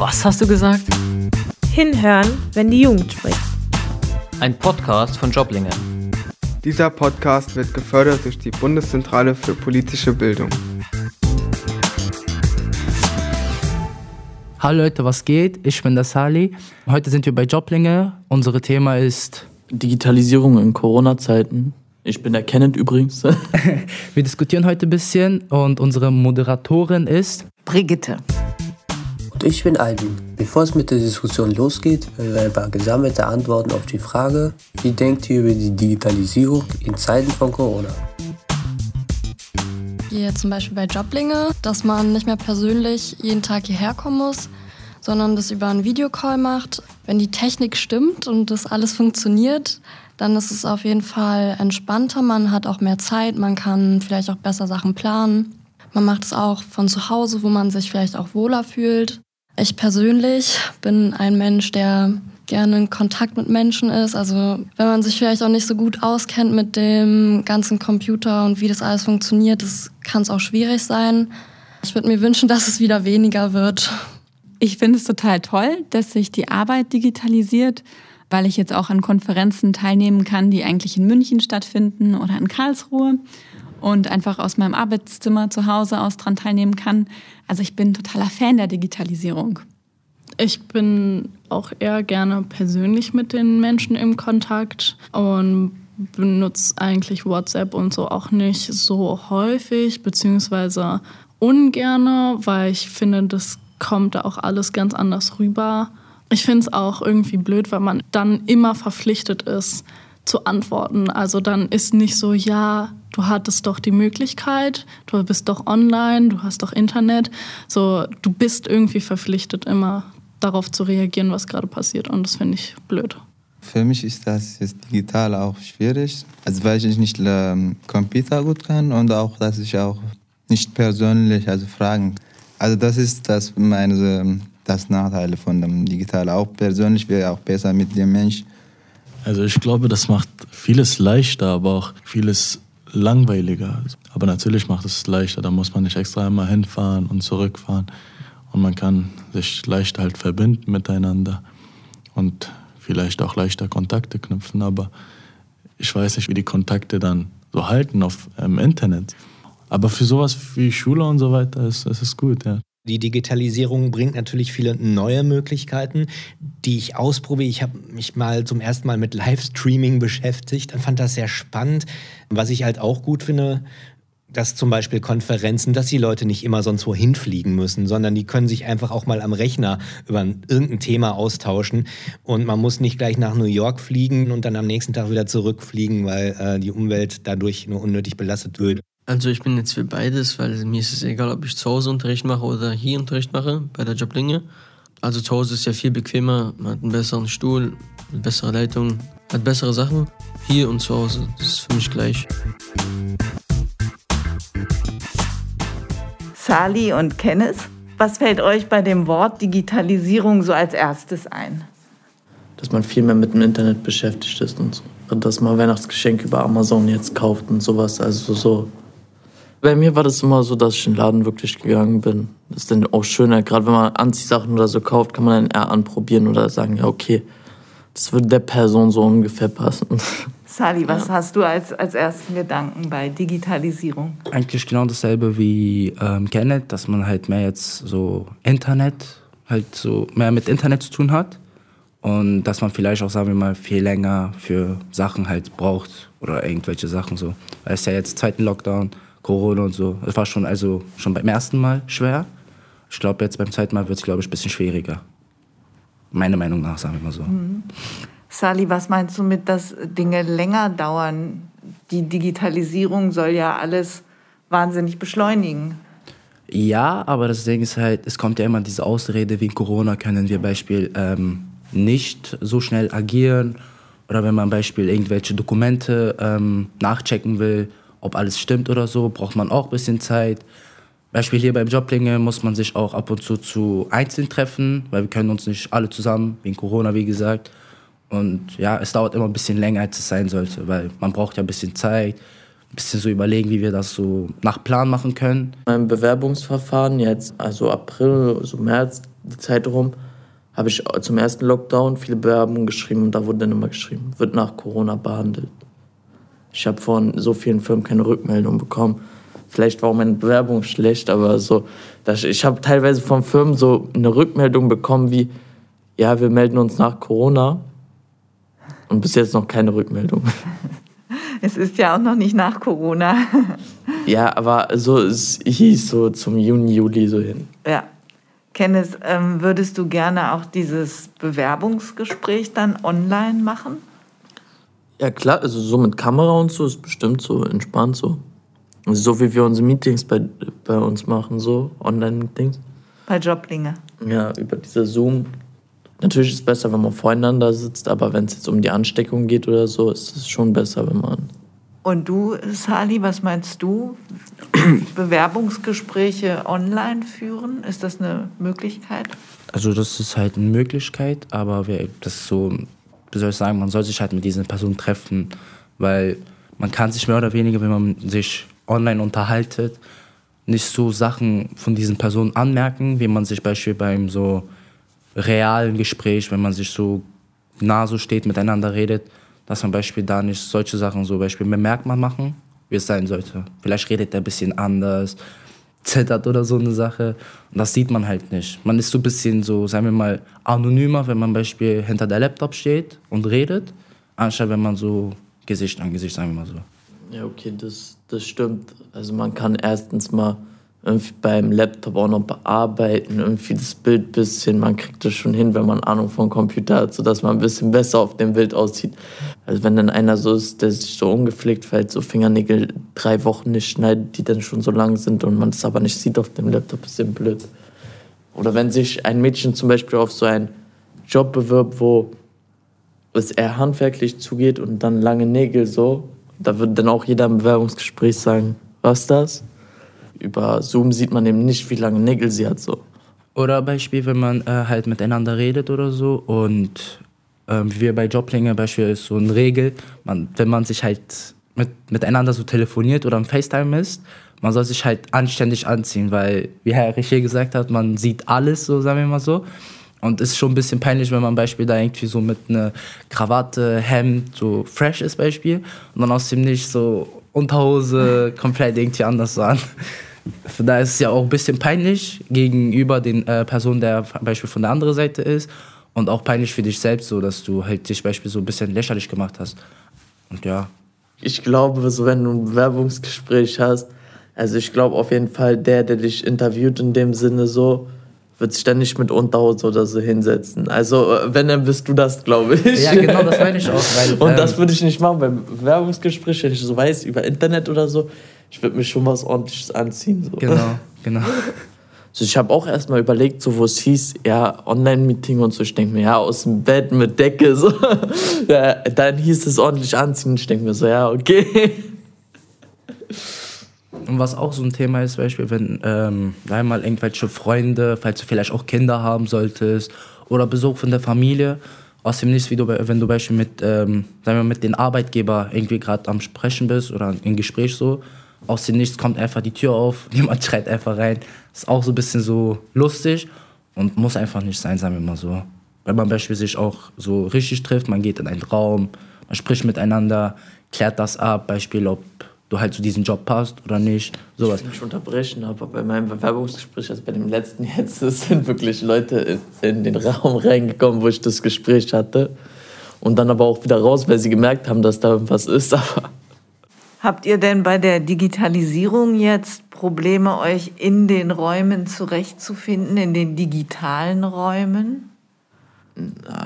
Was hast du gesagt? Hinhören, wenn die Jugend spricht. Ein Podcast von Joblinge. Dieser Podcast wird gefördert durch die Bundeszentrale für politische Bildung. Hallo Leute, was geht? Ich bin der Sali. Heute sind wir bei Joblinge. Unser Thema ist Digitalisierung in Corona-Zeiten. Ich bin der Kenneth übrigens. Wir diskutieren heute ein bisschen und unsere Moderatorin ist Brigitte. Und ich bin Albin. Bevor es mit der Diskussion losgeht, werden wir ein paar gesammelte Antworten auf die Frage, wie denkt ihr über die Digitalisierung in Zeiten von Corona? Hier zum Beispiel bei Joblinge, dass man nicht mehr persönlich jeden Tag hierher kommen muss, sondern das über einen Videocall macht. Wenn die Technik stimmt und das alles funktioniert, dann ist es auf jeden Fall entspannter. Man hat auch mehr Zeit, man kann vielleicht auch besser Sachen planen. Man macht es auch von zu Hause, wo man sich vielleicht auch wohler fühlt. Ich persönlich bin ein Mensch, der gerne in Kontakt mit Menschen ist. Also wenn man sich vielleicht auch nicht so gut auskennt mit dem ganzen Computer und wie das alles funktioniert, das kann es auch schwierig sein. Ich würde mir wünschen, dass es wieder weniger wird. Ich finde es total toll, dass sich die Arbeit digitalisiert weil ich jetzt auch an Konferenzen teilnehmen kann, die eigentlich in München stattfinden oder in Karlsruhe und einfach aus meinem Arbeitszimmer zu Hause aus dran teilnehmen kann. Also ich bin totaler Fan der Digitalisierung. Ich bin auch eher gerne persönlich mit den Menschen im Kontakt und benutze eigentlich WhatsApp und so auch nicht so häufig, beziehungsweise ungerne, weil ich finde, das kommt da auch alles ganz anders rüber. Ich finde es auch irgendwie blöd, weil man dann immer verpflichtet ist zu antworten. Also dann ist nicht so, ja, du hattest doch die Möglichkeit, du bist doch online, du hast doch Internet. So, du bist irgendwie verpflichtet, immer darauf zu reagieren, was gerade passiert. Und das finde ich blöd. Für mich ist das jetzt digital auch schwierig. Also weil ich nicht ähm, Computer gut kann und auch, dass ich auch nicht persönlich also fragen. Also das ist das meine ähm, das Nachteile von dem Digital. Auch persönlich wäre auch besser mit dem Mensch. Also ich glaube, das macht vieles leichter, aber auch vieles langweiliger. Aber natürlich macht es leichter. Da muss man nicht extra einmal hinfahren und zurückfahren. Und man kann sich leichter halt verbinden miteinander und vielleicht auch leichter Kontakte knüpfen. Aber ich weiß nicht, wie die Kontakte dann so halten auf im Internet. Aber für sowas wie Schule und so weiter ist es gut, ja. Die Digitalisierung bringt natürlich viele neue Möglichkeiten, die ich ausprobiere. Ich habe mich mal zum ersten Mal mit Livestreaming beschäftigt und fand das sehr spannend. Was ich halt auch gut finde, dass zum Beispiel Konferenzen, dass die Leute nicht immer sonst wohin fliegen müssen, sondern die können sich einfach auch mal am Rechner über irgendein Thema austauschen und man muss nicht gleich nach New York fliegen und dann am nächsten Tag wieder zurückfliegen, weil äh, die Umwelt dadurch nur unnötig belastet wird. Also ich bin jetzt für beides, weil mir ist es egal, ob ich zu Hause Unterricht mache oder hier Unterricht mache, bei der Joblinge. Also zu Hause ist ja viel bequemer, man hat einen besseren Stuhl, eine bessere Leitung, hat bessere Sachen. Hier und zu Hause, das ist für mich gleich. Sali und Kenneth, was fällt euch bei dem Wort Digitalisierung so als erstes ein? Dass man viel mehr mit dem Internet beschäftigt ist und so. Und dass man Weihnachtsgeschenke über Amazon jetzt kauft und sowas. Also so bei mir war das immer so, dass ich in den Laden wirklich gegangen bin. Das ist dann auch schöner. Gerade wenn man Anziehsachen oder so kauft, kann man dann eher anprobieren oder sagen, ja, okay, das würde der Person so ungefähr passen. Sally, was ja. hast du als, als ersten Gedanken bei Digitalisierung? Eigentlich genau dasselbe wie ähm, Kenneth, dass man halt mehr jetzt so Internet, halt so mehr mit Internet zu tun hat. Und dass man vielleicht auch, sagen wir mal, viel länger für Sachen halt braucht oder irgendwelche Sachen so. Weil es ja jetzt zweiten Lockdown Corona und so. Das war schon, also schon beim ersten Mal schwer. Ich glaube, jetzt beim zweiten Mal wird es, glaube ich, ein bisschen schwieriger. Meiner Meinung nach, sagen wir mal so. Mhm. Sally, was meinst du mit, dass Dinge länger dauern? Die Digitalisierung soll ja alles wahnsinnig beschleunigen. Ja, aber das Ding ist halt, es kommt ja immer diese Ausrede, wie in Corona können wir Beispiel ähm, nicht so schnell agieren. Oder wenn man Beispiel irgendwelche Dokumente ähm, nachchecken will, ob alles stimmt oder so, braucht man auch ein bisschen Zeit. Beispiel hier beim Joblinge muss man sich auch ab und zu zu einzeln treffen, weil wir können uns nicht alle zusammen, wegen Corona, wie gesagt. Und ja, es dauert immer ein bisschen länger, als es sein sollte, weil man braucht ja ein bisschen Zeit. ein bisschen so überlegen, wie wir das so nach Plan machen können. Mein Bewerbungsverfahren jetzt, also April, so März, die Zeit rum, habe ich zum ersten Lockdown viele Bewerbungen geschrieben und da wurde dann immer geschrieben, wird nach Corona behandelt. Ich habe von so vielen Firmen keine Rückmeldung bekommen. Vielleicht war auch meine Bewerbung schlecht, aber so, dass ich habe teilweise von Firmen so eine Rückmeldung bekommen wie, ja, wir melden uns nach Corona. Und bis jetzt noch keine Rückmeldung. Es ist ja auch noch nicht nach Corona. Ja, aber so, es hieß so zum Juni, Juli so hin. Ja. Kenneth, ähm, würdest du gerne auch dieses Bewerbungsgespräch dann online machen? Ja, klar, also so mit Kamera und so ist bestimmt so entspannt so. So wie wir unsere Meetings bei, bei uns machen, so Online-Meetings. Bei Joblinge. Ja, über diese Zoom. Natürlich ist es besser, wenn man voreinander sitzt, aber wenn es jetzt um die Ansteckung geht oder so, ist es schon besser, wenn man. Und du, Sali, was meinst du? Bewerbungsgespräche online führen? Ist das eine Möglichkeit? Also das ist halt eine Möglichkeit, aber wir, das ist so, wie soll ich sagen, man soll sich halt mit diesen Personen treffen, weil man kann sich mehr oder weniger, wenn man sich online unterhaltet, nicht so Sachen von diesen Personen anmerken, wie man sich beispielsweise beim so realen Gespräch, wenn man sich so nah so steht, miteinander redet, dass man beispielsweise da nicht solche Sachen so Beispiel bemerkt man machen, wie es sein sollte. Vielleicht redet er ein bisschen anders, zittert oder so eine Sache. Und das sieht man halt nicht. Man ist so ein bisschen so, sagen wir mal, anonymer, wenn man Beispiel hinter der Laptop steht und redet, anstatt wenn man so Gesicht an Gesicht, sagen wir mal so. Ja, okay, das, das stimmt. Also man kann erstens mal irgendwie beim Laptop auch noch bearbeiten, irgendwie das Bild ein bisschen, man kriegt das schon hin, wenn man Ahnung vom Computer hat, sodass man ein bisschen besser auf dem Bild aussieht. Also wenn dann einer so ist, der sich so ungepflegt verhält, so Fingernägel drei Wochen nicht schneidet, die dann schon so lang sind und man es aber nicht sieht auf dem Laptop, ist eben blöd. Oder wenn sich ein Mädchen zum Beispiel auf so einen Job bewirbt, wo es eher handwerklich zugeht und dann lange Nägel so, da würde dann auch jeder im Bewerbungsgespräch sagen, was das? Über Zoom sieht man eben nicht, wie lange Nägel sie hat. So. Oder Beispiel, wenn man äh, halt miteinander redet oder so und ähm, wie wir bei Joblinge Beispiel ist so eine Regel, man, wenn man sich halt mit, miteinander so telefoniert oder im FaceTime ist, man soll sich halt anständig anziehen, weil, wie Herr Richer gesagt hat, man sieht alles, so sagen wir mal so. Und es ist schon ein bisschen peinlich, wenn man Beispiel da irgendwie so mit einer Krawatte, Hemd so fresh ist Beispiel und dann aus dem nicht so Unterhose komplett irgendwie anders so an. Daher ist es ja auch ein bisschen peinlich gegenüber den äh, Personen, der Beispiel von der anderen Seite ist und auch peinlich für dich selbst, so dass du halt dich Beispiel so ein bisschen lächerlich gemacht hast. Und ja. Ich glaube, so wenn du ein Bewerbungsgespräch hast, also ich glaube auf jeden Fall, der, der dich interviewt in dem Sinne so, wird sich dann nicht mit Unterhose oder so hinsetzen. Also, äh, wenn, dann bist du das, glaube ich. Ja, genau, das meine ich auch. Weil, Und das ähm, würde ich nicht machen beim Bewerbungsgespräch, wenn ich so weiß, über Internet oder so. Ich würde mir schon was Ordentliches anziehen. So. Genau, genau. Also ich habe auch erstmal überlegt, so wo es hieß, ja, Online-Meeting und so. Ich denke mir, ja, aus dem Bett mit Decke. So. Ja, dann hieß es ordentlich anziehen. Ich denke mir so, ja, okay. Und was auch so ein Thema ist, Beispiel, wenn ähm, einmal irgendwelche Freunde, falls du vielleicht auch Kinder haben solltest oder Besuch von der Familie, aus dem Nichts, wie du, wenn du Beispiel mit, ähm, sagen wir, mit den Arbeitgeber irgendwie gerade am Sprechen bist oder im Gespräch so, aus dem Nichts kommt einfach die Tür auf, jemand schreit einfach rein. Ist auch so ein bisschen so lustig und muss einfach nicht sein, sagen wir mal so. Wenn man beispielsweise sich auch so richtig trifft, man geht in einen Raum, man spricht miteinander, klärt das ab, Beispiel, ob du halt zu diesem Job passt oder nicht, sowas. Ich will nicht unterbrechen, aber bei meinem Bewerbungsgespräch, also bei dem letzten jetzt, sind wirklich Leute in, in den Raum reingekommen, wo ich das Gespräch hatte. Und dann aber auch wieder raus, weil sie gemerkt haben, dass da irgendwas ist. Aber Habt ihr denn bei der Digitalisierung jetzt Probleme, euch in den Räumen zurechtzufinden, in den digitalen Räumen?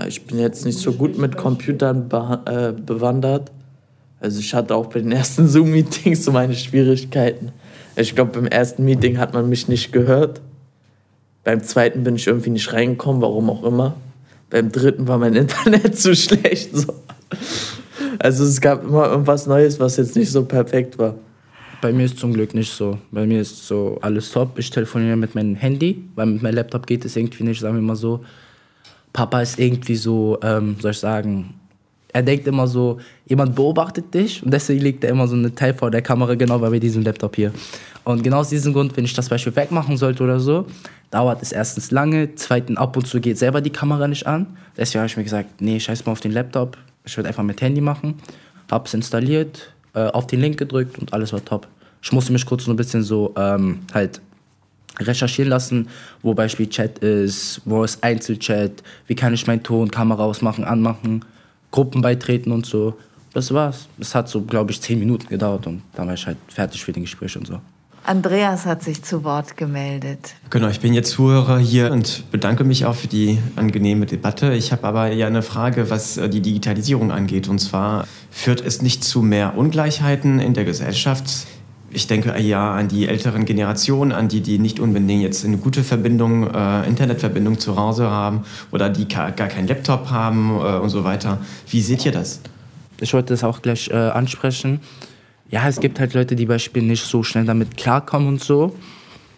ich bin jetzt nicht so gut mit Computern äh, bewandert. Also ich hatte auch bei den ersten Zoom-Meetings so meine Schwierigkeiten. Ich glaube, beim ersten Meeting hat man mich nicht gehört. Beim zweiten bin ich irgendwie nicht reingekommen, warum auch immer. Beim dritten war mein Internet zu schlecht. So. Also es gab immer irgendwas Neues, was jetzt nicht so perfekt war. Bei mir ist zum Glück nicht so. Bei mir ist so alles top. Ich telefoniere mit meinem Handy, weil mit meinem Laptop geht es irgendwie nicht, sagen wir mal so. Papa ist irgendwie so, ähm, soll ich sagen, er denkt immer so, jemand beobachtet dich und deswegen legt er immer so eine Teil vor der Kamera, genau bei diesem Laptop hier. Und genau aus diesem Grund, wenn ich das Beispiel wegmachen sollte oder so, dauert es erstens lange, zweitens ab und zu geht selber die Kamera nicht an. Deswegen habe ich mir gesagt, nee, scheiß mal auf den Laptop, ich würde einfach mit Handy machen. Hab's installiert, äh, auf den Link gedrückt und alles war top. Ich musste mich kurz so ein bisschen so ähm, halt recherchieren lassen, wo Beispiel Chat ist, wo ist Einzelchat, wie kann ich meinen Ton, Kamera ausmachen, anmachen, Gruppen beitreten und so. Das war's. Das hat so, glaube ich, zehn Minuten gedauert und dann war ich halt fertig für den Gespräch und so. Andreas hat sich zu Wort gemeldet. Genau, ich bin jetzt Zuhörer hier und bedanke mich auch für die angenehme Debatte. Ich habe aber ja eine Frage, was äh, die Digitalisierung angeht. Und zwar führt es nicht zu mehr Ungleichheiten in der Gesellschaft? Ich denke ja an die älteren Generationen, an die, die nicht unbedingt jetzt eine gute Verbindung, äh, Internetverbindung zu Hause haben oder die gar keinen Laptop haben äh, und so weiter. Wie seht ihr das? Ich wollte das auch gleich äh, ansprechen. Ja, es gibt halt Leute, die Beispiel nicht so schnell damit klarkommen und so.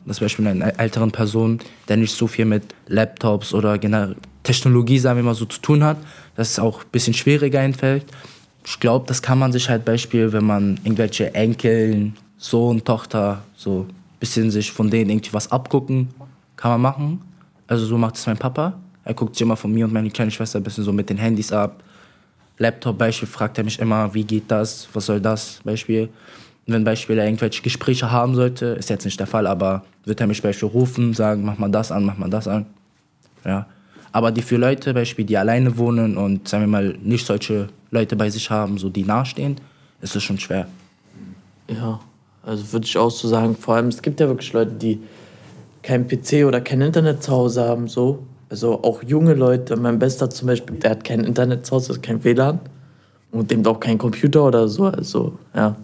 Das Beispiel eine älteren Person, der nicht so viel mit Laptops oder Technologie, sagen wir mal so, zu tun hat, dass es auch ein bisschen schwieriger einfällt. Ich glaube, das kann man sich halt Beispiel, wenn man irgendwelche Enkeln Sohn, Tochter, so ein bisschen sich von denen irgendwie was abgucken, kann man machen. Also so macht es mein Papa. Er guckt sich immer von mir und meine kleine Schwester ein bisschen so mit den Handys ab. Laptop Beispiel fragt er mich immer, wie geht das, was soll das Beispiel. Wenn Beispiel er irgendwelche Gespräche haben sollte, ist jetzt nicht der Fall, aber wird er mich Beispiel rufen, sagen, mach mal das an, mach mal das an. Ja. Aber die für Leute, Beispiel, die alleine wohnen und sagen wir mal nicht solche Leute bei sich haben, so die nahestehen, ist es schon schwer. Ja, also würde ich auch so sagen, vor allem es gibt ja wirklich Leute, die kein PC oder kein Internet zu Hause haben, so. Also auch junge Leute, mein Bester zum Beispiel, der hat kein Internet zu Hause, kein WLAN und dem auch kein Computer oder so, also ja.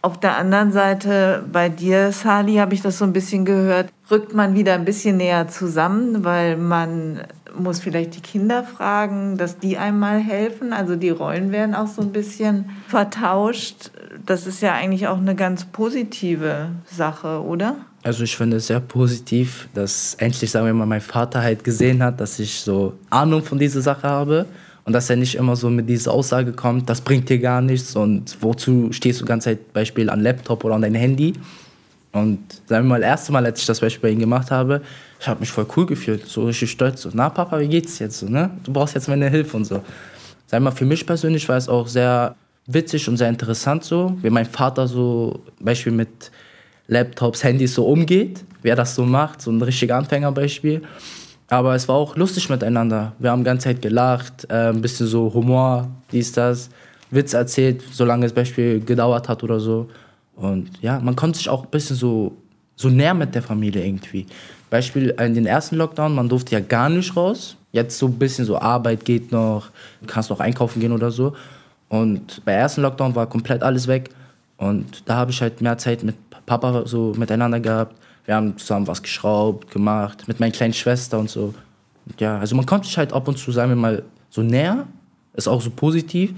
Auf der anderen Seite, bei dir, Sali, habe ich das so ein bisschen gehört, rückt man wieder ein bisschen näher zusammen, weil man muss vielleicht die Kinder fragen, dass die einmal helfen. Also die Rollen werden auch so ein bisschen vertauscht. Das ist ja eigentlich auch eine ganz positive Sache, oder? Also ich finde es sehr positiv, dass endlich, sagen wir mal, mein Vater halt gesehen hat, dass ich so Ahnung von dieser Sache habe und dass er nicht immer so mit dieser Aussage kommt, das bringt dir gar nichts und wozu stehst du die ganze Zeit Beispiel an Laptop oder an dein Handy. Und sagen wir mal, das erste Mal, als ich das Beispiel bei ihm gemacht habe, ich habe mich voll cool gefühlt, so richtig stolz. So, na Papa, wie geht's jetzt so, ne? Du brauchst jetzt meine Hilfe und so. Sag mal, für mich persönlich war es auch sehr witzig und sehr interessant so, wie mein Vater so Beispiel mit Laptops, Handys so umgeht, wer das so macht, so ein richtiger Anfängerbeispiel. Aber es war auch lustig miteinander. Wir haben die ganze Zeit gelacht, äh, ein bisschen so Humor, dies, das, Witz erzählt, solange es Beispiel gedauert hat oder so. Und ja, man konnte sich auch ein bisschen so, so näher mit der Familie irgendwie. Beispiel in den ersten Lockdown, man durfte ja gar nicht raus. Jetzt so ein bisschen so Arbeit geht noch, du kannst noch einkaufen gehen oder so. Und bei ersten Lockdown war komplett alles weg. Und da habe ich halt mehr Zeit mit Papa so miteinander gehabt. Wir haben zusammen was geschraubt, gemacht, mit meiner kleinen Schwester und so. Und ja, also man kommt sich halt ab und zu, sagen wir mal, so näher. Ist auch so positiv.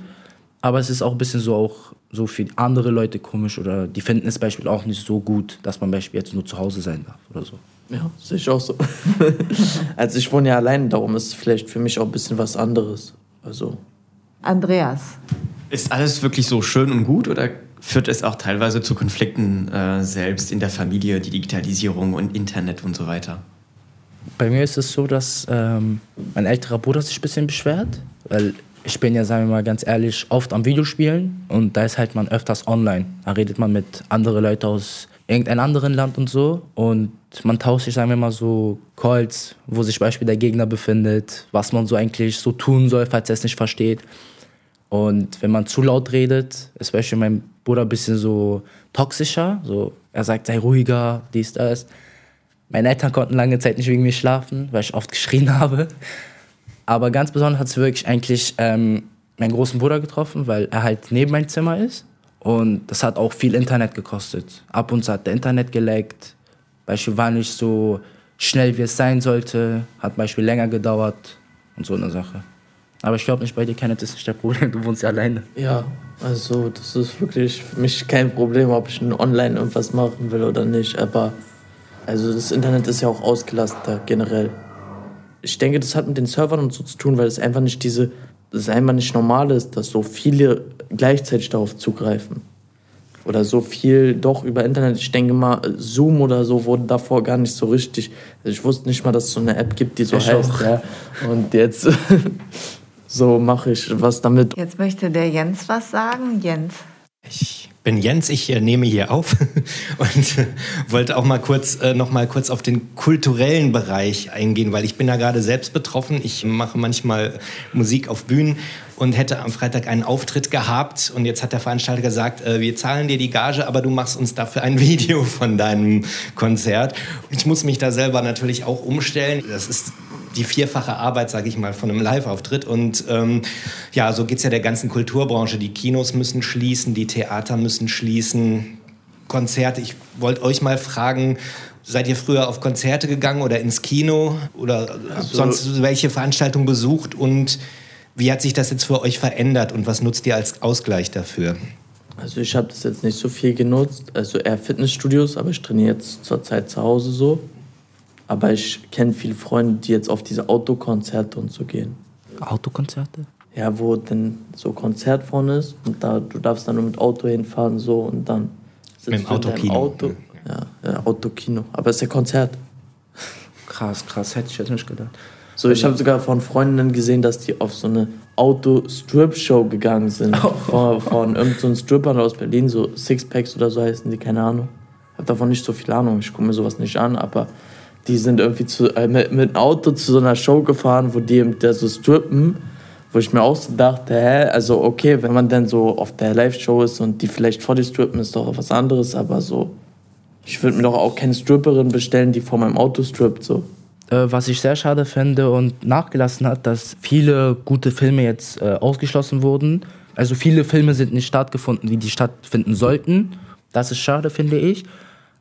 Aber es ist auch ein bisschen so auch so für andere Leute komisch oder die finden es Beispiel auch nicht so gut, dass man Beispiel jetzt nur zu Hause sein darf oder so. Ja, sehe ich auch so. also ich wohne ja allein, darum ist es vielleicht für mich auch ein bisschen was anderes. Also. Andreas. Ist alles wirklich so schön und gut oder führt es auch teilweise zu Konflikten äh, selbst in der Familie, die Digitalisierung und Internet und so weiter? Bei mir ist es so, dass ähm, mein älterer Bruder sich ein bisschen beschwert, weil ich bin ja, sagen wir mal ganz ehrlich, oft am Videospielen und da ist halt man öfters online. Da redet man mit anderen Leuten aus irgendeinem anderen Land und so und man tauscht sich, sagen wir mal, so Calls, wo sich Beispiel der Gegner befindet, was man so eigentlich so tun soll, falls er es nicht versteht. Und wenn man zu laut redet, ist Beispiel mein Bruder ein bisschen so toxischer. So, er sagt, sei ruhiger, dies, das. Meine Eltern konnten lange Zeit nicht wegen mir schlafen, weil ich oft geschrien habe. Aber ganz besonders hat es wirklich eigentlich ähm, meinen großen Bruder getroffen, weil er halt neben meinem Zimmer ist. Und das hat auch viel Internet gekostet. Ab und zu hat der Internet geleckt. Beispiel war nicht so schnell, wie es sein sollte. Hat Beispiel länger gedauert und so eine Sache. Aber ich glaube nicht, bei dir, Kenneth, ist nicht der Problem. Du wohnst ja alleine. Ja, also das ist wirklich für mich kein Problem, ob ich online irgendwas machen will oder nicht. Aber also das Internet ist ja auch ausgelastet generell ich denke, das hat mit den Servern und so zu tun, weil es einfach nicht diese das einmal nicht normal ist, dass so viele gleichzeitig darauf zugreifen. Oder so viel doch über Internet. Ich denke mal, Zoom oder so wurde davor gar nicht so richtig. Also ich wusste nicht mal, dass es so eine App gibt, die so Ich heißt. Ja. Und jetzt so mache ich was damit. Jetzt möchte der Jens was sagen. Jens. bin Jens, ich äh, nehme hier auf und äh, wollte auch mal kurz äh, noch mal kurz auf den kulturellen Bereich eingehen, weil ich bin da gerade selbst betroffen. Ich mache manchmal Musik auf Bühnen und hätte am Freitag einen Auftritt gehabt und jetzt hat der Veranstalter gesagt, äh, wir zahlen dir die Gage, aber du machst uns dafür ein Video von deinem Konzert. Ich muss mich da selber natürlich auch umstellen. Das ist die vierfache Arbeit, sage ich mal, von einem Live-Auftritt. Und ähm, ja, so geht es ja der ganzen Kulturbranche. Die Kinos müssen schließen, die Theater müssen schließen, Konzerte. Ich wollte euch mal fragen, seid ihr früher auf Konzerte gegangen oder ins Kino oder Also- sonst welche Veranstaltungen besucht und wie hat sich das jetzt für euch verändert und was nutzt ihr als Ausgleich dafür? Also ich habe das jetzt nicht so viel genutzt, also eher Fitnessstudios, aber ich trainiere jetzt zurzeit zu Hause so. Aber ich kenne viele Freunde, die jetzt auf diese Autokonzerte und so gehen. Autokonzerte? Ja, wo dann so Konzert vorne ist und da du darfst dann nur mit Auto hinfahren so und dann sitzt Mit dem du Autokino. Auto. Ja, ja, Autokino. Aber es ist ja Konzert. Krass, krass, hätte ich jetzt nicht gedacht. So, ich habe sogar von Freundinnen gesehen, dass die auf so eine Auto-Strip-Show gegangen sind. Von, von irgendeinem Strippern aus Berlin, so Sixpacks oder so heißen die, keine Ahnung. Hab davon nicht so viel Ahnung, ich gucke mir sowas nicht an, aber die sind irgendwie zu, äh, mit, mit einem Auto zu so einer Show gefahren, wo die da so strippen, wo ich mir auch so dachte, hä, also okay, wenn man dann so auf der Live-Show ist und die vielleicht vor dir strippen, ist doch was anderes, aber so, ich würde mir doch auch keine Stripperin bestellen, die vor meinem Auto strippt, so. Äh, was ich sehr schade finde und nachgelassen hat, dass viele gute Filme jetzt äh, ausgeschlossen wurden. Also viele Filme sind nicht stattgefunden, wie die stattfinden sollten. Das ist schade, finde ich.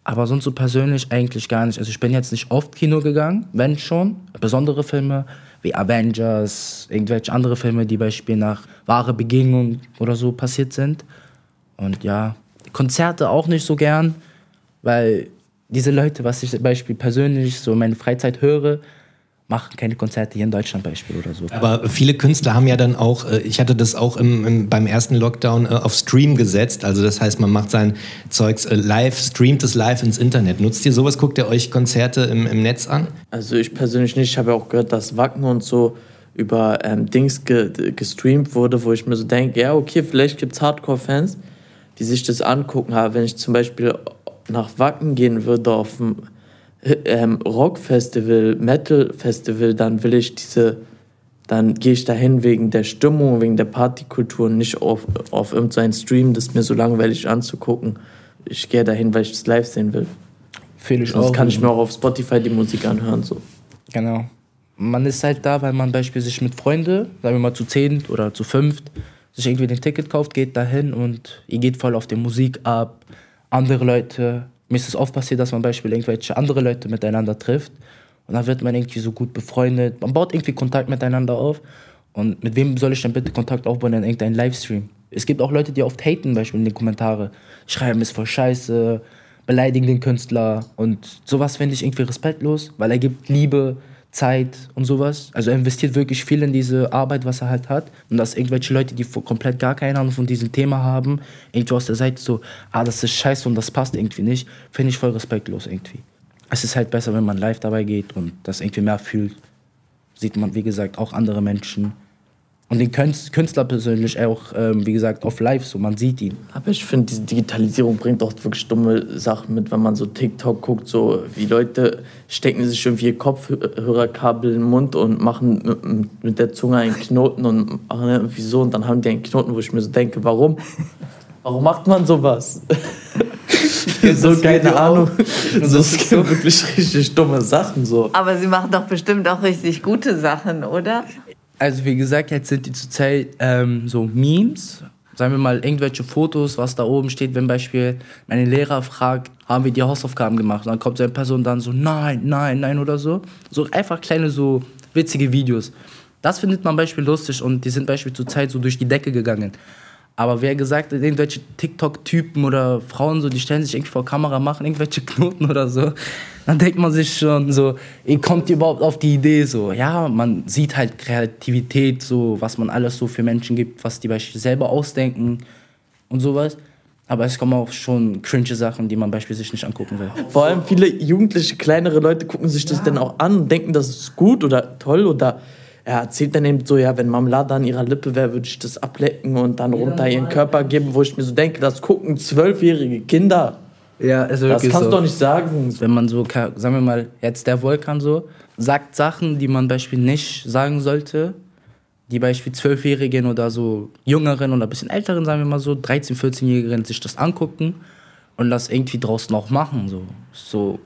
Aber sonst so persönlich eigentlich gar nicht. Also ich bin jetzt nicht oft Kino gegangen, wenn schon. Besondere Filme wie Avengers, irgendwelche andere Filme, die Beispiel nach wahre Begegnungen oder so passiert sind. Und ja, Konzerte auch nicht so gern, weil diese Leute, was ich zum Beispiel persönlich so in meiner Freizeit höre, machen keine Konzerte hier in Deutschland Beispiel oder so. Aber viele Künstler haben ja dann auch, äh, ich hatte das auch im, im, beim ersten Lockdown äh, auf Stream gesetzt. Also das heißt, man macht sein Zeugs äh, live, streamt es live ins Internet. Nutzt ihr sowas? Guckt ihr euch Konzerte im, im Netz an? Also ich persönlich nicht. Ich habe ja auch gehört, dass Wacken und so über ähm, Dings ge gestreamt wurde, wo ich mir so denke, ja, okay, vielleicht gibt es Hardcore-Fans, die sich das angucken. Aber wenn ich zum Beispiel nach Wacken gehen würde auf ein ähm, Rock-Festival, Metal-Festival, dann will ich diese, dann gehe ich dahin wegen der Stimmung, wegen der Partykultur und nicht auf, auf irgendeinen Stream, das ist mir so langweilig anzugucken. Ich gehe dahin, weil ich das live sehen will. Fühle ich Sonst auch. kann ich mir auch auf Spotify die Musik anhören. So. Genau. Man ist halt da, weil man beispielsweise sich mit Freunden, sagen wir mal zu zehn oder zu fünft, sich irgendwie ein Ticket kauft, geht dahin und ihr geht voll auf die Musik ab. Andere Leute, mir ist es oft passiert, dass man beispielsweise irgendwelche andere Leute miteinander trifft und dann wird man irgendwie so gut befreundet. Man baut irgendwie Kontakt miteinander auf. Und mit wem soll ich denn bitte Kontakt aufbauen in irgendeinem Livestream? Es gibt auch Leute, die oft haten, beispielsweise in den Kommentaren. Schreiben, ist voll scheiße, beleidigen den Künstler. Und sowas finde ich irgendwie respektlos, weil er gibt Liebe, Zeit und sowas. Also er investiert wirklich viel in diese Arbeit, was er halt hat. Und dass irgendwelche Leute, die komplett gar keine Ahnung von diesem Thema haben, irgendwie aus der Seite so, ah, das ist scheiße und das passt irgendwie nicht, finde ich voll respektlos irgendwie. Es ist halt besser, wenn man live dabei geht und das irgendwie mehr fühlt. Sieht man, wie gesagt, auch andere Menschen. Und den Künst- Künstler persönlich auch, ähm, wie gesagt, auf live, so man sieht ihn. Aber ich finde, diese Digitalisierung bringt auch wirklich dumme Sachen mit, wenn man so TikTok guckt, so wie Leute stecken sich irgendwie Kopfhörerkabel in den Mund und machen mit, mit der Zunge einen Knoten und machen irgendwie so und dann haben die einen Knoten, wo ich mir so denke, warum? Warum macht man sowas? so, keine Ahnung. So, es gibt wirklich richtig dumme Sachen so. Aber sie machen doch bestimmt auch richtig gute Sachen, oder? Also wie gesagt, jetzt sind die zurzeit ähm, so Memes, sagen wir mal irgendwelche Fotos, was da oben steht, wenn Beispiel meine Lehrer fragt, haben wir die Hausaufgaben gemacht? Und dann kommt so eine Person dann so, nein, nein, nein oder so. So einfach kleine so witzige Videos. Das findet man Beispiel lustig und die sind Beispiel zurzeit so durch die Decke gegangen. Aber wer gesagt hat, irgendwelche TikTok-Typen oder Frauen, so, die stellen sich irgendwie vor Kamera, machen irgendwelche Knoten oder so, dann denkt man sich schon so, ihr kommt ihr überhaupt auf die Idee so. Ja, man sieht halt Kreativität, so, was man alles so für Menschen gibt, was die beispielsweise selber ausdenken und sowas. Aber es kommen auch schon cringe Sachen, die man beispielsweise nicht angucken will. Vor allem viele jugendliche, kleinere Leute gucken sich das dann auch an und denken, das ist gut oder toll oder er erzählt dann eben so, ja, wenn Marmelade an ihrer Lippe wäre, würde ich das ablecken und dann runter ihren Körper geben, wo ich mir so denke, das gucken zwölfjährige Kinder. Ja, ist Das wirklich kannst so. du doch nicht sagen. Wenn man so, sagen wir mal, jetzt der Volkan so, sagt Sachen, die man beispielsweise nicht sagen sollte, die beispielsweise Zwölfjährigen oder so Jüngeren oder ein bisschen Älteren, sagen wir mal so, 13-, 14-Jährigen sich das angucken und das irgendwie draußen auch machen. So. So.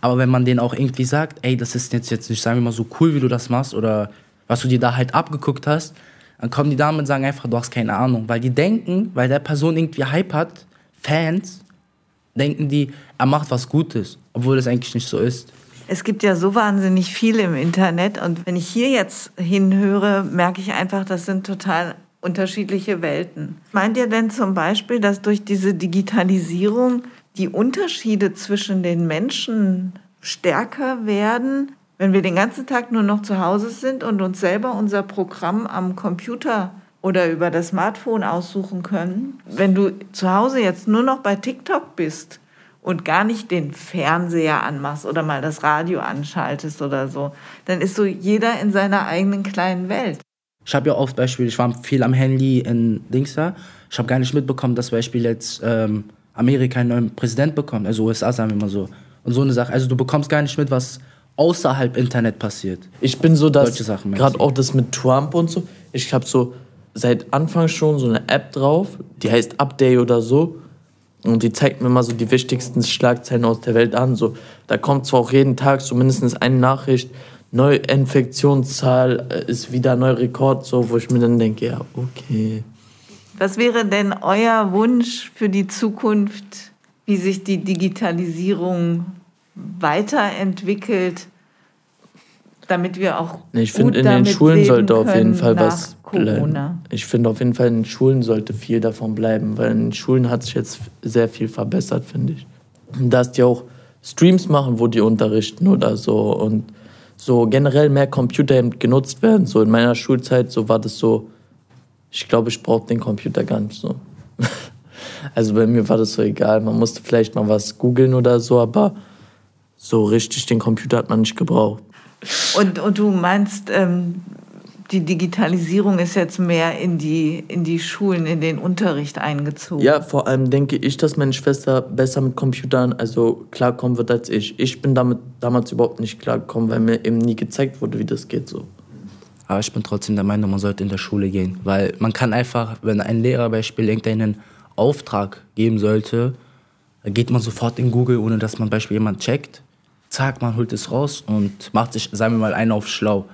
Aber wenn man denen auch irgendwie sagt, ey, das ist jetzt, jetzt nicht, sagen wir mal, so cool, wie du das machst oder was du dir da halt abgeguckt hast, dann kommen die damit und sagen einfach, du hast keine Ahnung. Weil die denken, weil der Person irgendwie Hype hat, Fans, denken die, er macht was Gutes, obwohl das eigentlich nicht so ist. Es gibt ja so wahnsinnig viel im Internet und wenn ich hier jetzt hinhöre, merke ich einfach, das sind total unterschiedliche Welten. Meint ihr denn zum Beispiel, dass durch diese Digitalisierung die Unterschiede zwischen den Menschen stärker werden, wenn wir den ganzen Tag nur noch zu Hause sind und uns selber unser Programm am Computer oder über das Smartphone aussuchen können? Wenn du zu Hause jetzt nur noch bei TikTok bist, und gar nicht den Fernseher anmachst oder mal das Radio anschaltest oder so, dann ist so jeder in seiner eigenen kleinen Welt. Ich habe ja oft Beispiel, ich war viel am Handy in Dings da. Ich habe gar nicht mitbekommen, dass Beispiel jetzt ähm, Amerika einen neuen Präsident bekommt, also USA sagen wir mal so. Und so eine Sache. Also du bekommst gar nicht mit, was außerhalb Internet passiert. Ich bin so, dass gerade auch das mit Trump und so, ich habe so seit Anfang schon so eine App drauf, die heißt Update oder so. Und die zeigt mir mal so die wichtigsten Schlagzeilen aus der Welt an. So, da kommt zwar auch jeden Tag so mindestens eine Nachricht, Neuinfektionszahl äh, ist wieder neuer Rekord, so, wo ich mir dann denke, ja, okay. Was wäre denn euer Wunsch für die Zukunft, wie sich die Digitalisierung weiterentwickelt, damit wir auch Ich gut finde, in den Schulen sollte auf jeden Fall was Corona. bleiben. Ich finde auf jeden Fall, in den Schulen sollte viel davon bleiben, weil in den Schulen hat sich jetzt sehr viel verbessert, finde ich. Und dass die auch Streams machen, wo die unterrichten oder so und so generell mehr Computer genutzt werden. So in meiner Schulzeit, so war das so, ich glaube, ich brauche den Computer gar nicht so. Also bei mir war das so egal. Man musste vielleicht mal was googeln oder so, aber so richtig den Computer hat man nicht gebraucht. Und, und du meinst, ähm, die Digitalisierung ist jetzt mehr in die, in die Schulen, in den Unterricht eingezogen. Ja, vor allem denke ich, dass meine Schwester besser mit Computern also klarkommen wird als ich. Ich bin damit damals überhaupt nicht klargekommen, weil mir eben nie gezeigt wurde, wie das geht so. Aber ich bin trotzdem der Meinung, man sollte in der Schule gehen. Weil man kann einfach, wenn ein Lehrer beispielsweise irgendeinen Auftrag geben sollte, dann geht man sofort in Google, ohne dass man beispielsweise jemand checkt. Zack, man holt es raus und macht sich, sagen wir mal, einen auf schlau.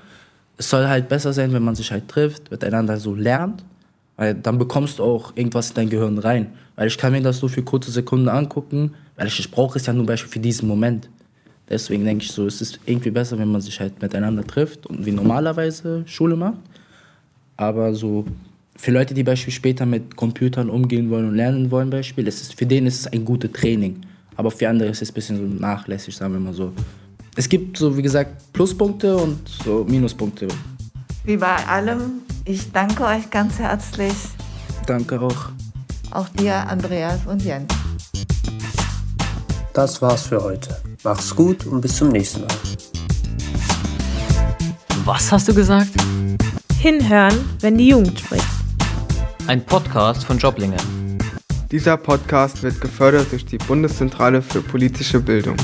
Es soll halt besser sein, wenn man sich halt trifft, miteinander so lernt, weil dann bekommst du auch irgendwas in dein Gehirn rein. Weil ich kann mir das so für kurze Sekunden angucken, weil ich, ich brauche es ja nur Beispiel für diesen Moment. Deswegen denke ich so, es ist irgendwie besser, wenn man sich halt miteinander trifft und wie normalerweise Schule macht. Aber so für Leute, die beispielsweise später mit Computern umgehen wollen und lernen wollen, Beispiel, ist es, für den ist es ein gutes Training. Aber für andere ist es ein bisschen so nachlässig, sagen wir mal so. Es gibt so, wie gesagt, Pluspunkte und so Minuspunkte. Wie bei allem, ich danke euch ganz herzlich. Danke auch. Auch dir, Andreas und Jens. Das war's für heute. Mach's gut und bis zum nächsten Mal. Was hast du gesagt? Hinhören, wenn die Jugend spricht. Ein Podcast von Joblinge. Dieser Podcast wird gefördert durch die Bundeszentrale für politische Bildung.